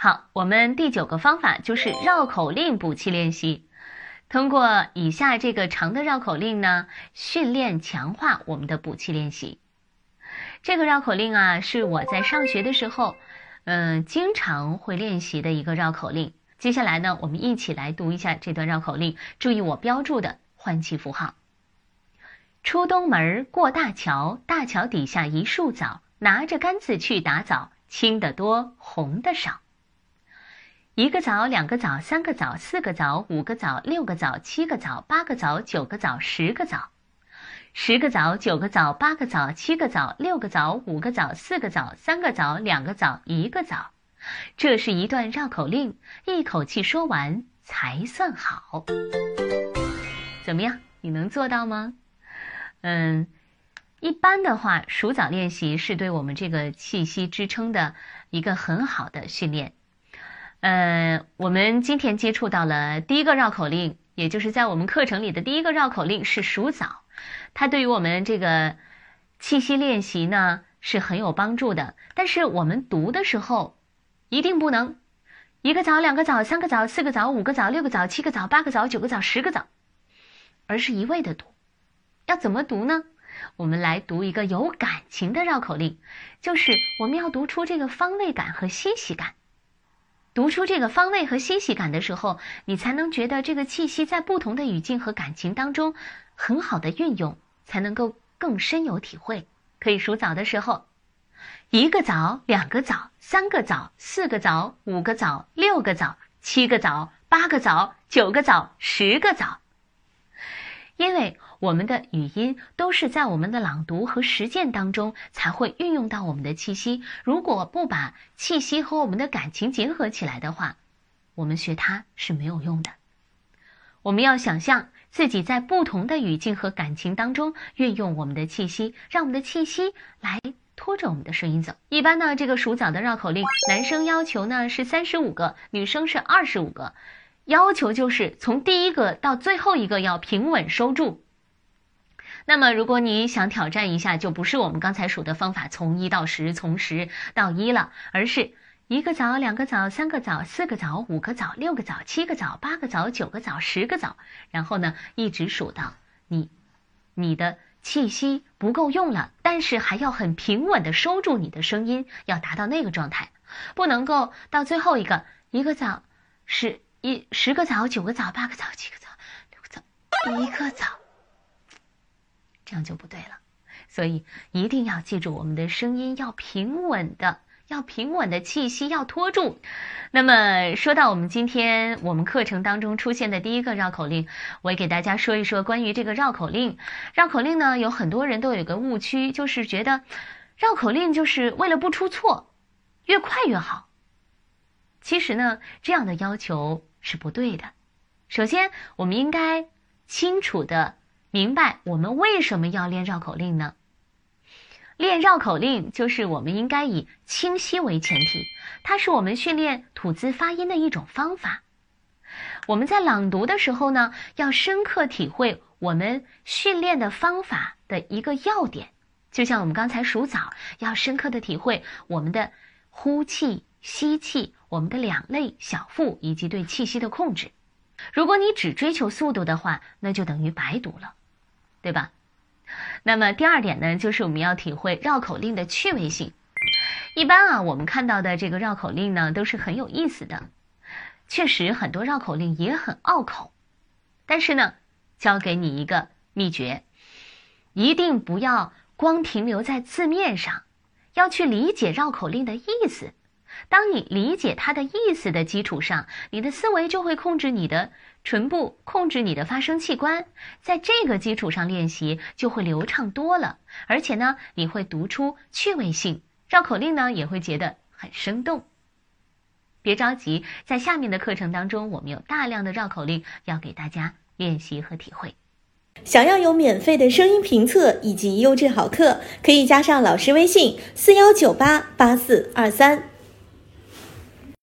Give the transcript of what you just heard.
好，我们第九个方法就是绕口令补气练习。通过以下这个长的绕口令呢，训练强化我们的补气练习。这个绕口令啊，是我在上学的时候，嗯，经常会练习的一个绕口令。接下来呢，我们一起来读一下这段绕口令，注意我标注的换气符号。出东门过大桥，大桥底下一树枣，拿着杆子去打枣，青的多，红的少。一个枣，两个枣，三个枣，四个枣，五个枣，六个枣，七个枣，八个枣，九个枣，十个枣。十个枣，九个枣，八个枣，七个枣，六个枣，五个枣，四个枣，三个枣，两个枣，一个枣。这是一段绕口令，一口气说完才算好。怎么样？你能做到吗？嗯，一般的话，数枣练习是对我们这个气息支撑的一个很好的训练。呃，我们今天接触到了第一个绕口令，也就是在我们课程里的第一个绕口令是数枣，它对于我们这个气息练习呢是很有帮助的。但是我们读的时候，一定不能一个枣、两个枣、三个枣、四个枣、五个枣、六个枣、七个枣、八个枣、九个枣、十个枣，而是一味的读。要怎么读呢？我们来读一个有感情的绕口令，就是我们要读出这个方位感和欣喜感。读出这个方位和欣喜感的时候，你才能觉得这个气息在不同的语境和感情当中很好的运用，才能够更深有体会。可以数枣的时候，一个枣，两个枣，三个枣，四个枣，五个枣，六个枣，七个枣，八个枣，九个枣，十个枣。因为我们的语音都是在我们的朗读和实践当中才会运用到我们的气息。如果不把气息和我们的感情结合起来的话，我们学它是没有用的。我们要想象自己在不同的语境和感情当中运用我们的气息，让我们的气息来拖着我们的声音走。一般呢，这个数枣的绕口令，男生要求呢是三十五个，女生是二十五个。要求就是从第一个到最后一个要平稳收住。那么，如果你想挑战一下，就不是我们刚才数的方法，从一到十，从十到一了，而是一个枣、两个枣、三个枣、四个枣、五个枣、六个枣、七个枣、八个枣、九个枣、十个枣，然后呢，一直数到你，你的气息不够用了，但是还要很平稳的收住你的声音，要达到那个状态，不能够到最后一个一个枣是。一十个枣，九个枣，八个枣，七个枣，六个枣，一个枣，这样就不对了。所以一定要记住，我们的声音要平稳的，要平稳的气息要拖住。那么说到我们今天我们课程当中出现的第一个绕口令，我也给大家说一说关于这个绕口令。绕口令呢，有很多人都有个误区，就是觉得绕口令就是为了不出错，越快越好。其实呢，这样的要求。是不对的。首先，我们应该清楚的明白我们为什么要练绕口令呢？练绕口令就是我们应该以清晰为前提，它是我们训练吐字发音的一种方法。我们在朗读的时候呢，要深刻体会我们训练的方法的一个要点，就像我们刚才数枣，要深刻的体会我们的呼气、吸气。我们的两肋、小腹以及对气息的控制，如果你只追求速度的话，那就等于白读了，对吧？那么第二点呢，就是我们要体会绕口令的趣味性。一般啊，我们看到的这个绕口令呢，都是很有意思的。确实，很多绕口令也很拗口，但是呢，教给你一个秘诀：一定不要光停留在字面上，要去理解绕口令的意思。当你理解它的意思的基础上，你的思维就会控制你的唇部，控制你的发声器官，在这个基础上练习就会流畅多了。而且呢，你会读出趣味性，绕口令呢也会觉得很生动。别着急，在下面的课程当中，我们有大量的绕口令要给大家练习和体会。想要有免费的声音评测以及优质好课，可以加上老师微信：四幺九八八四二三。